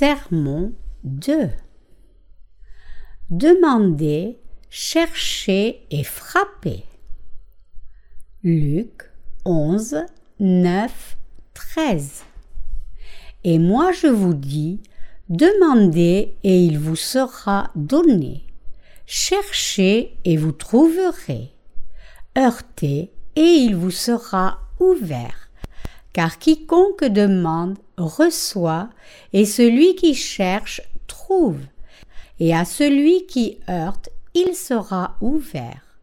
Sermon 2 Demandez, cherchez et frappez. Luc 11, 9, 13 Et moi je vous dis, demandez et il vous sera donné. Cherchez et vous trouverez. Heurtez et il vous sera ouvert car quiconque demande reçoit, et celui qui cherche trouve, et à celui qui heurte il sera ouvert.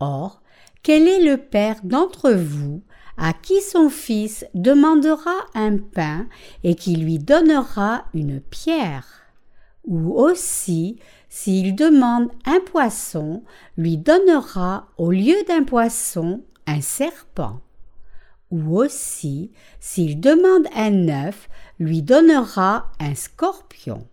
Or, quel est le père d'entre vous à qui son fils demandera un pain et qui lui donnera une pierre? Ou aussi, s'il demande un poisson, lui donnera au lieu d'un poisson un serpent ou aussi, s'il demande un œuf, lui donnera un scorpion.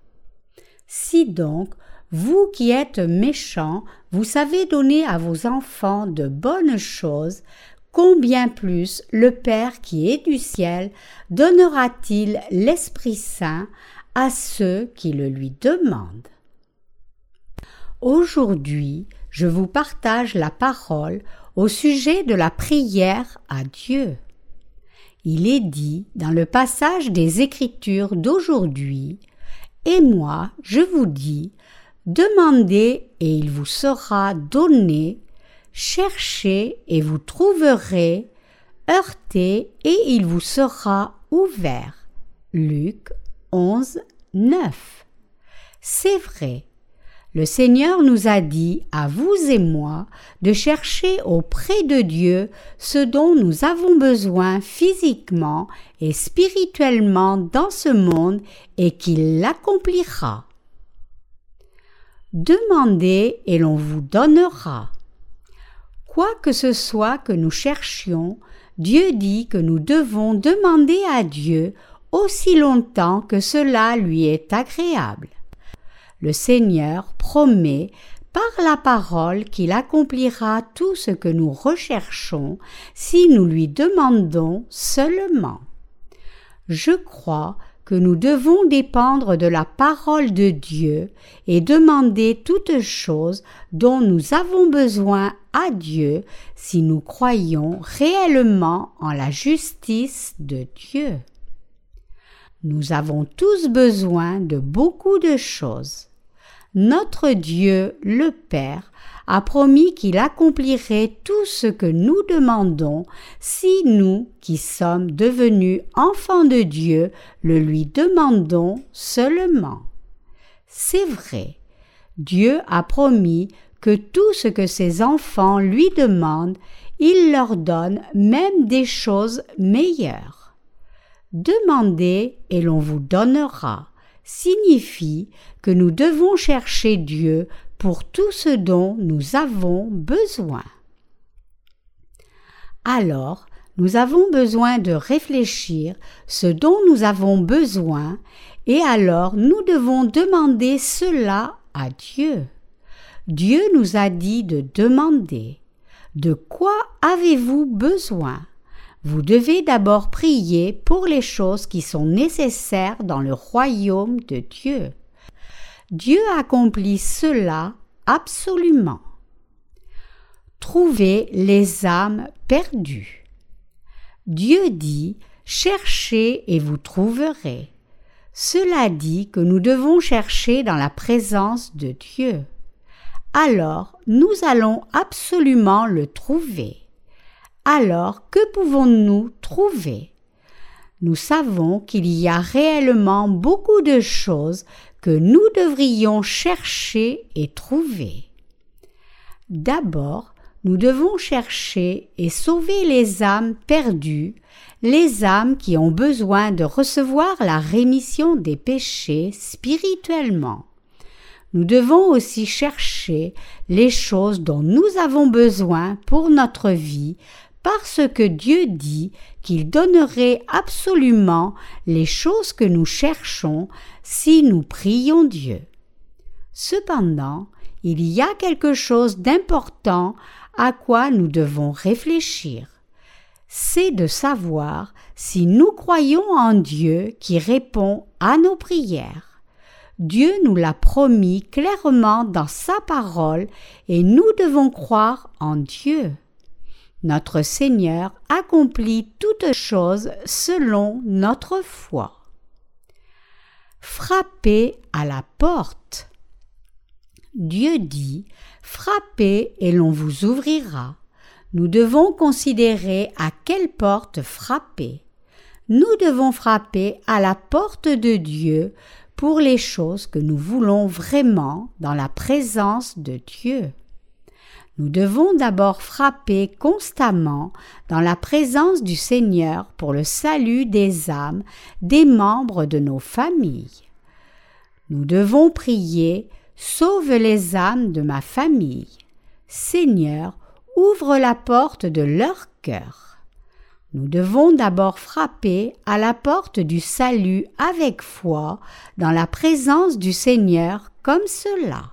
Si donc, vous qui êtes méchants, vous savez donner à vos enfants de bonnes choses, combien plus le Père qui est du ciel donnera-t-il l'Esprit Saint à ceux qui le lui demandent? Aujourd'hui, je vous partage la parole au sujet de la prière à Dieu. Il est dit dans le passage des Écritures d'aujourd'hui Et moi, je vous dis, demandez et il vous sera donné, cherchez et vous trouverez, heurtez et il vous sera ouvert. Luc 11, 9. C'est vrai, le Seigneur nous a dit, à vous et moi, de chercher auprès de Dieu ce dont nous avons besoin physiquement et spirituellement dans ce monde et qu'il l'accomplira. Demandez et l'on vous donnera. Quoi que ce soit que nous cherchions, Dieu dit que nous devons demander à Dieu aussi longtemps que cela lui est agréable le Seigneur promet par la parole qu'il accomplira tout ce que nous recherchons si nous lui demandons seulement. Je crois que nous devons dépendre de la parole de Dieu et demander toutes choses dont nous avons besoin à Dieu si nous croyons réellement en la justice de Dieu. Nous avons tous besoin de beaucoup de choses notre Dieu, le Père, a promis qu'il accomplirait tout ce que nous demandons si nous, qui sommes devenus enfants de Dieu, le lui demandons seulement. C'est vrai, Dieu a promis que tout ce que ses enfants lui demandent, il leur donne même des choses meilleures. Demandez et l'on vous donnera signifie que nous devons chercher Dieu pour tout ce dont nous avons besoin. Alors, nous avons besoin de réfléchir ce dont nous avons besoin et alors nous devons demander cela à Dieu. Dieu nous a dit de demander. De quoi avez-vous besoin? Vous devez d'abord prier pour les choses qui sont nécessaires dans le royaume de Dieu. Dieu accomplit cela absolument. Trouvez les âmes perdues. Dieu dit Cherchez et vous trouverez. Cela dit que nous devons chercher dans la présence de Dieu. Alors nous allons absolument le trouver alors que pouvons-nous trouver? Nous savons qu'il y a réellement beaucoup de choses que nous devrions chercher et trouver. D'abord, nous devons chercher et sauver les âmes perdues, les âmes qui ont besoin de recevoir la rémission des péchés spirituellement. Nous devons aussi chercher les choses dont nous avons besoin pour notre vie parce que Dieu dit qu'il donnerait absolument les choses que nous cherchons si nous prions Dieu. Cependant, il y a quelque chose d'important à quoi nous devons réfléchir. c'est de savoir si nous croyons en Dieu qui répond à nos prières. Dieu nous l'a promis clairement dans sa parole et nous devons croire en Dieu. Notre Seigneur accomplit toutes choses selon notre foi. Frappez à la porte. Dieu dit Frappez et l'on vous ouvrira. Nous devons considérer à quelle porte frapper. Nous devons frapper à la porte de Dieu pour les choses que nous voulons vraiment dans la présence de Dieu. Nous devons d'abord frapper constamment dans la présence du Seigneur pour le salut des âmes des membres de nos familles. Nous devons prier Sauve les âmes de ma famille. Seigneur, ouvre la porte de leur cœur. Nous devons d'abord frapper à la porte du salut avec foi dans la présence du Seigneur comme cela.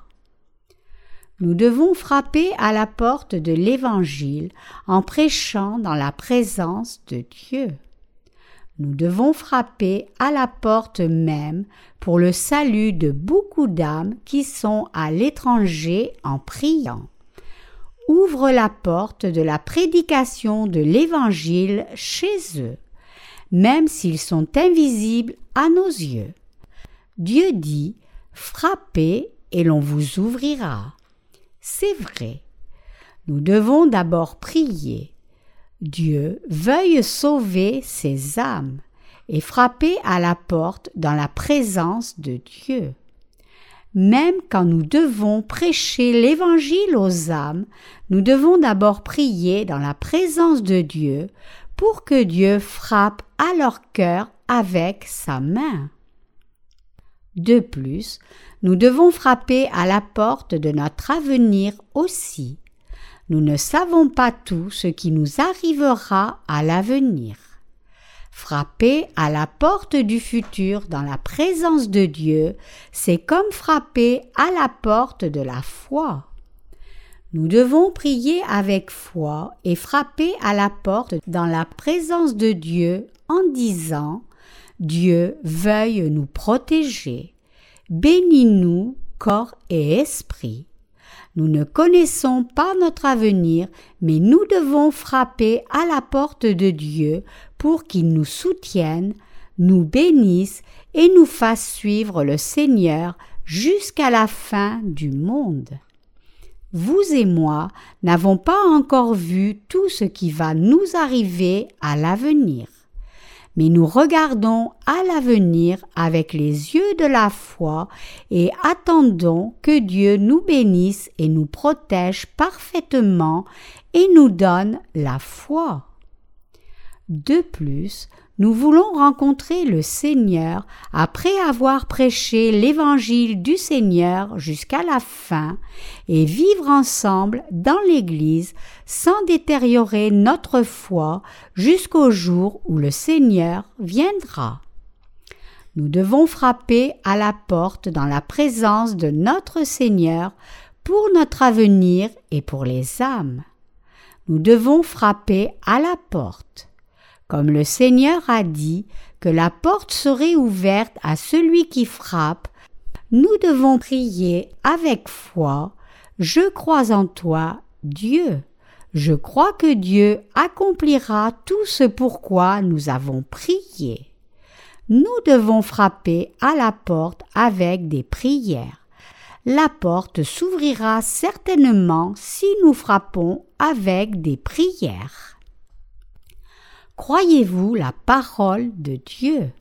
Nous devons frapper à la porte de l'Évangile en prêchant dans la présence de Dieu. Nous devons frapper à la porte même pour le salut de beaucoup d'âmes qui sont à l'étranger en priant. Ouvre la porte de la prédication de l'Évangile chez eux, même s'ils sont invisibles à nos yeux. Dieu dit Frappez et l'on vous ouvrira. C'est vrai. Nous devons d'abord prier Dieu veuille sauver ses âmes et frapper à la porte dans la présence de Dieu. Même quand nous devons prêcher l'Évangile aux âmes, nous devons d'abord prier dans la présence de Dieu pour que Dieu frappe à leur cœur avec sa main. De plus, nous devons frapper à la porte de notre avenir aussi nous ne savons pas tout ce qui nous arrivera à l'avenir. Frapper à la porte du futur dans la présence de Dieu, c'est comme frapper à la porte de la foi. Nous devons prier avec foi et frapper à la porte dans la présence de Dieu en disant Dieu veuille nous protéger. Bénis-nous, corps et esprit. Nous ne connaissons pas notre avenir, mais nous devons frapper à la porte de Dieu pour qu'il nous soutienne, nous bénisse et nous fasse suivre le Seigneur jusqu'à la fin du monde. Vous et moi n'avons pas encore vu tout ce qui va nous arriver à l'avenir mais nous regardons à l'avenir avec les yeux de la foi et attendons que Dieu nous bénisse et nous protège parfaitement et nous donne la foi. De plus, nous voulons rencontrer le Seigneur après avoir prêché l'évangile du Seigneur jusqu'à la fin et vivre ensemble dans l'Église sans détériorer notre foi jusqu'au jour où le Seigneur viendra. Nous devons frapper à la porte dans la présence de notre Seigneur pour notre avenir et pour les âmes. Nous devons frapper à la porte. Comme le Seigneur a dit que la porte serait ouverte à celui qui frappe, nous devons prier avec foi Je crois en toi, Dieu. Je crois que Dieu accomplira tout ce pourquoi nous avons prié. Nous devons frapper à la porte avec des prières. La porte s'ouvrira certainement si nous frappons avec des prières. Croyez-vous la parole de Dieu?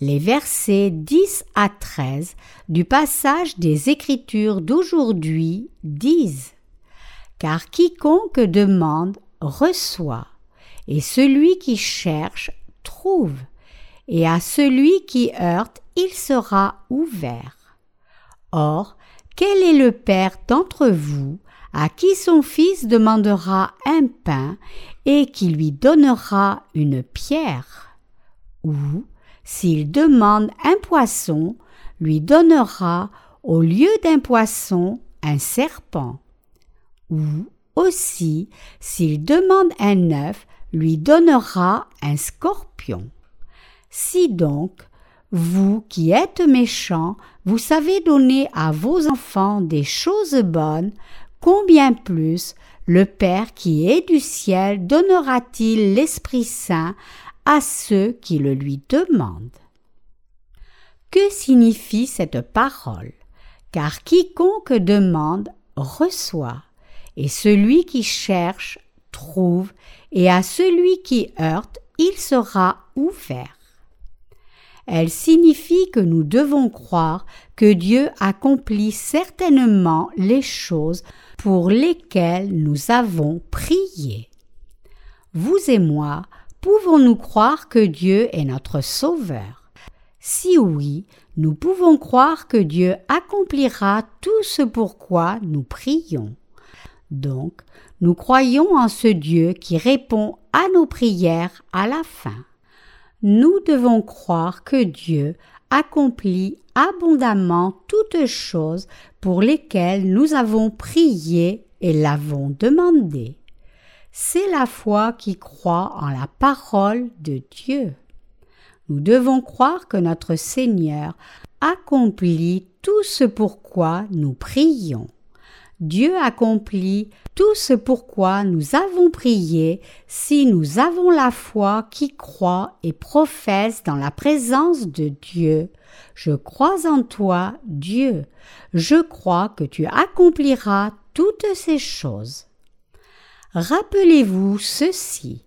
Les versets 10 à 13 du passage des Écritures d'aujourd'hui disent Car quiconque demande reçoit, et celui qui cherche trouve, et à celui qui heurte il sera ouvert. Or, quel est le Père d'entre vous à qui son fils demandera un pain et qui lui donnera une pierre, ou, s'il demande un poisson, lui donnera au lieu d'un poisson un serpent, ou aussi, s'il demande un œuf, lui donnera un scorpion. Si donc, vous qui êtes méchants, vous savez donner à vos enfants des choses bonnes, combien plus le Père qui est du ciel donnera-t-il l'Esprit Saint à ceux qui le lui demandent? Que signifie cette parole? Car quiconque demande reçoit, et celui qui cherche trouve, et à celui qui heurte il sera ouvert. Elle signifie que nous devons croire que Dieu accomplit certainement les choses pour lesquelles nous avons prié. Vous et moi, pouvons-nous croire que Dieu est notre Sauveur? Si oui, nous pouvons croire que Dieu accomplira tout ce pourquoi nous prions. Donc, nous croyons en ce Dieu qui répond à nos prières à la fin nous devons croire que Dieu accomplit abondamment toutes choses pour lesquelles nous avons prié et l'avons demandé. C'est la foi qui croit en la parole de Dieu. Nous devons croire que notre Seigneur accomplit tout ce pourquoi nous prions. Dieu accomplit tout ce pourquoi nous avons prié si nous avons la foi qui croit et professe dans la présence de Dieu. Je crois en toi, Dieu. Je crois que tu accompliras toutes ces choses. Rappelez-vous ceci.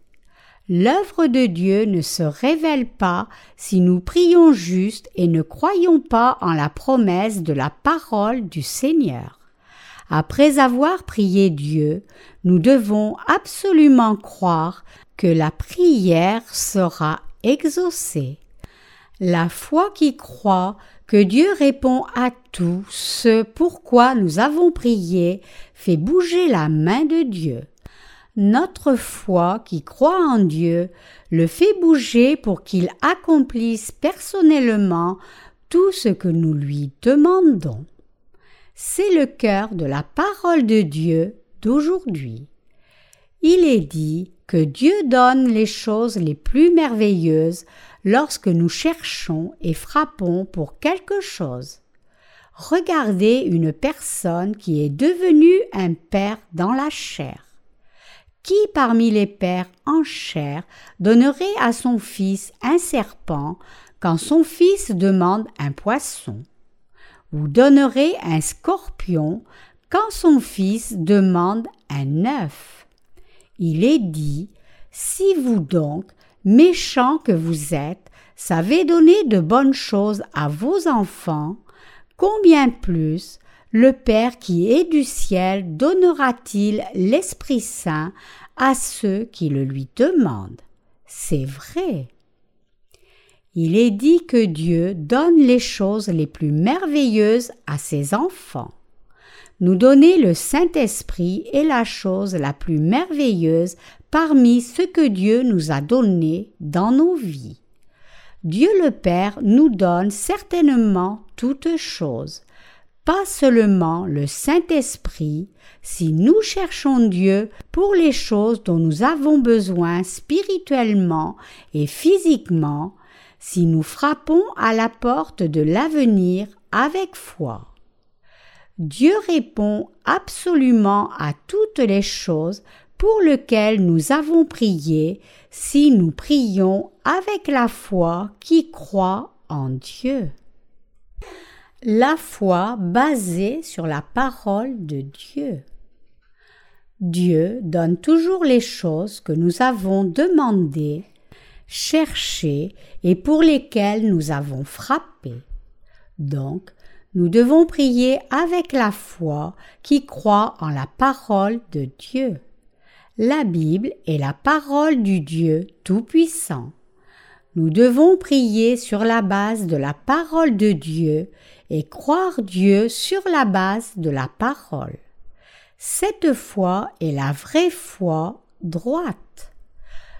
L'œuvre de Dieu ne se révèle pas si nous prions juste et ne croyons pas en la promesse de la parole du Seigneur. Après avoir prié Dieu, nous devons absolument croire que la prière sera exaucée. La foi qui croit que Dieu répond à tout ce pourquoi nous avons prié fait bouger la main de Dieu. Notre foi qui croit en Dieu le fait bouger pour qu'il accomplisse personnellement tout ce que nous lui demandons c'est le cœur de la parole de Dieu d'aujourd'hui. Il est dit que Dieu donne les choses les plus merveilleuses lorsque nous cherchons et frappons pour quelque chose. Regardez une personne qui est devenue un père dans la chair. Qui parmi les pères en chair donnerait à son fils un serpent quand son fils demande un poisson? Vous donnerez un scorpion quand son fils demande un œuf. Il est dit, si vous donc, méchants que vous êtes, savez donner de bonnes choses à vos enfants, combien plus le Père qui est du ciel donnera-t-il l'Esprit Saint à ceux qui le lui demandent? C'est vrai. Il est dit que Dieu donne les choses les plus merveilleuses à ses enfants. Nous donner le Saint-Esprit est la chose la plus merveilleuse parmi ce que Dieu nous a donné dans nos vies. Dieu le Père nous donne certainement toutes choses, pas seulement le Saint-Esprit, si nous cherchons Dieu pour les choses dont nous avons besoin spirituellement et physiquement, si nous frappons à la porte de l'avenir avec foi. Dieu répond absolument à toutes les choses pour lesquelles nous avons prié si nous prions avec la foi qui croit en Dieu. La foi basée sur la parole de Dieu. Dieu donne toujours les choses que nous avons demandées cherchés et pour lesquels nous avons frappé. Donc, nous devons prier avec la foi qui croit en la parole de Dieu. La Bible est la parole du Dieu Tout-Puissant. Nous devons prier sur la base de la parole de Dieu et croire Dieu sur la base de la parole. Cette foi est la vraie foi droite.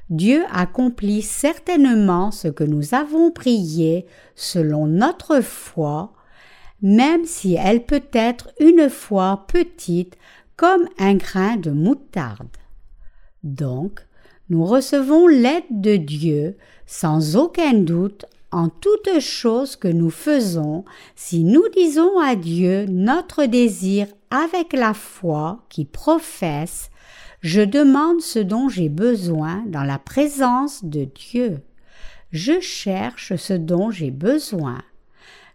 Dieu accomplit certainement ce que nous avons prié selon notre foi, même si elle peut être une foi petite comme un grain de moutarde. Donc, Nous recevons l'aide de Dieu sans aucun doute en toute chose que nous faisons si nous disons à Dieu notre désir avec la foi qui professe Je demande ce dont j'ai besoin dans la présence de Dieu. Je cherche ce dont j'ai besoin.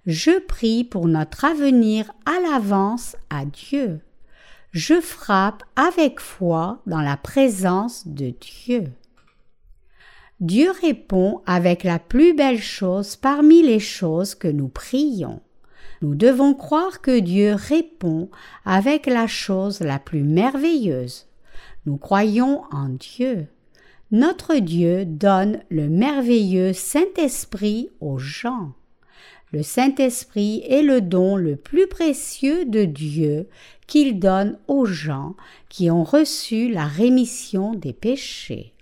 Je prie pour notre avenir à l'avance à Dieu. Je frappe avec foi dans la présence de Dieu. Dieu répond avec la plus belle chose parmi les choses que nous prions. Nous devons croire que Dieu répond avec la chose la plus merveilleuse. Nous croyons en Dieu. Notre Dieu donne le merveilleux Saint-Esprit aux gens. Le Saint-Esprit est le don le plus précieux de Dieu qu'il donne aux gens qui ont reçu la rémission des péchés.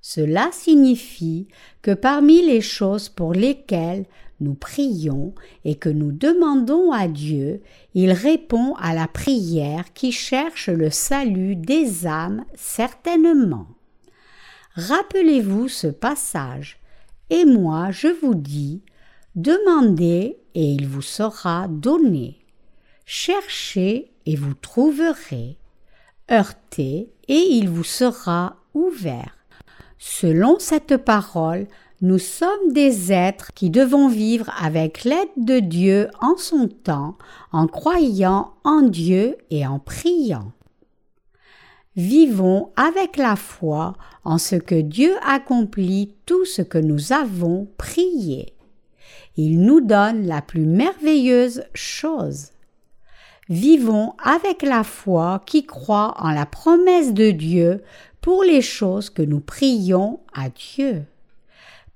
Cela signifie que parmi les choses pour lesquelles nous prions et que nous demandons à Dieu, il répond à la prière qui cherche le salut des âmes certainement. Rappelez-vous ce passage, et moi je vous dis, demandez et il vous sera donné. Cherchez et vous trouverez. Heurtez et il vous sera ouvert. Selon cette parole, nous sommes des êtres qui devons vivre avec l'aide de Dieu en son temps, en croyant en Dieu et en priant. Vivons avec la foi en ce que Dieu accomplit tout ce que nous avons prié. Il nous donne la plus merveilleuse chose. Vivons avec la foi qui croit en la promesse de Dieu pour les choses que nous prions à Dieu.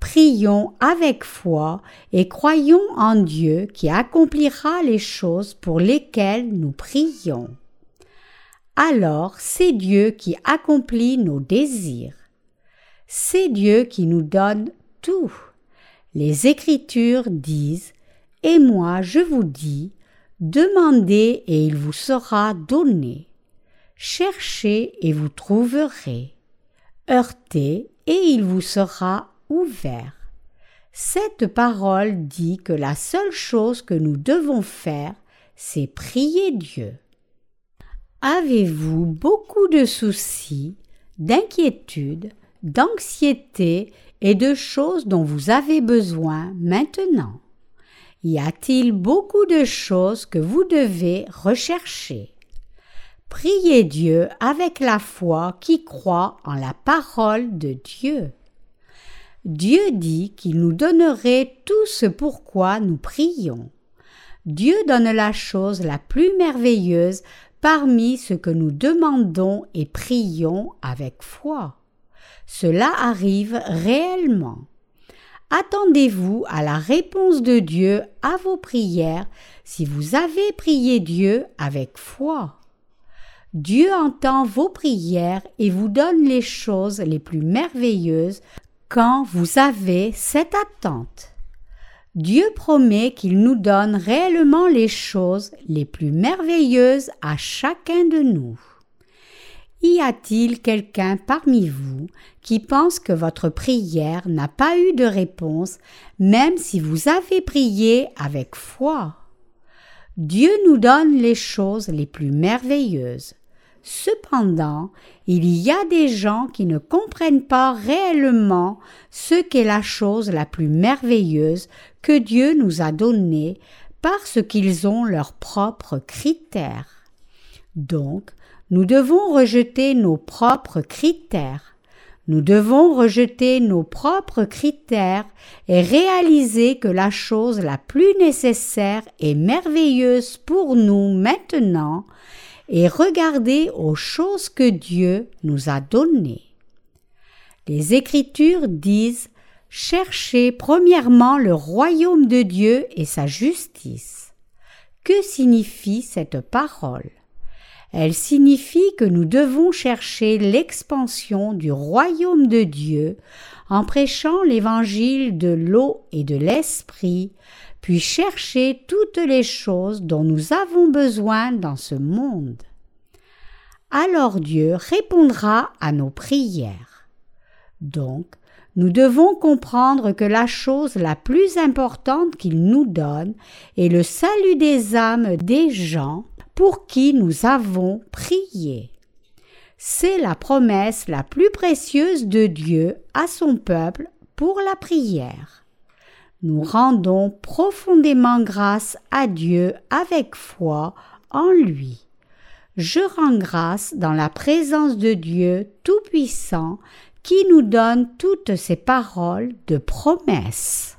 Prions avec foi et croyons en Dieu qui accomplira les choses pour lesquelles nous prions. Alors c'est Dieu qui accomplit nos désirs. C'est Dieu qui nous donne tout. Les Écritures disent Et moi je vous dis, demandez et il vous sera donné. Cherchez et vous trouverez. Heurtez et il vous sera Cette parole dit que la seule chose que nous devons faire, c'est prier Dieu. Avez-vous beaucoup de soucis, d'inquiétudes, d'anxiété et de choses dont vous avez besoin maintenant? Y a-t-il beaucoup de choses que vous devez rechercher? Priez Dieu avec la foi qui croit en la parole de Dieu. Dieu dit qu'il nous donnerait tout ce pourquoi nous prions. Dieu donne la chose la plus merveilleuse parmi ce que nous demandons et prions avec foi. Cela arrive réellement. Attendez-vous à la réponse de Dieu à vos prières si vous avez prié Dieu avec foi. Dieu entend vos prières et vous donne les choses les plus merveilleuses quand vous avez cette attente. Dieu promet qu'il nous donne réellement les choses les plus merveilleuses à chacun de nous. Y a-t-il quelqu'un parmi vous qui pense que votre prière n'a pas eu de réponse même si vous avez prié avec foi? Dieu nous donne les choses les plus merveilleuses. Cependant, il y a des gens qui ne comprennent pas réellement ce qu'est la chose la plus merveilleuse que Dieu nous a donnée parce qu'ils ont leurs propres critères. Donc, nous devons rejeter nos propres critères. Nous devons rejeter nos propres critères et réaliser que la chose la plus nécessaire et merveilleuse pour nous maintenant et regarder aux choses que Dieu nous a données. Les Écritures disent Cherchez premièrement le royaume de Dieu et sa justice. Que signifie cette parole? Elle signifie que nous devons chercher l'expansion du royaume de Dieu en prêchant l'évangile de l'eau et de l'esprit, puis chercher toutes les choses dont nous avons besoin dans ce monde. Alors Dieu répondra à nos prières. Donc, nous devons comprendre que la chose la plus importante qu'il nous donne est le salut des âmes des gens pour qui nous avons prié. C'est la promesse la plus précieuse de Dieu à son peuple pour la prière. Nous rendons profondément grâce à Dieu avec foi en lui. Je rends grâce dans la présence de Dieu Tout-Puissant qui nous donne toutes ces paroles de promesse.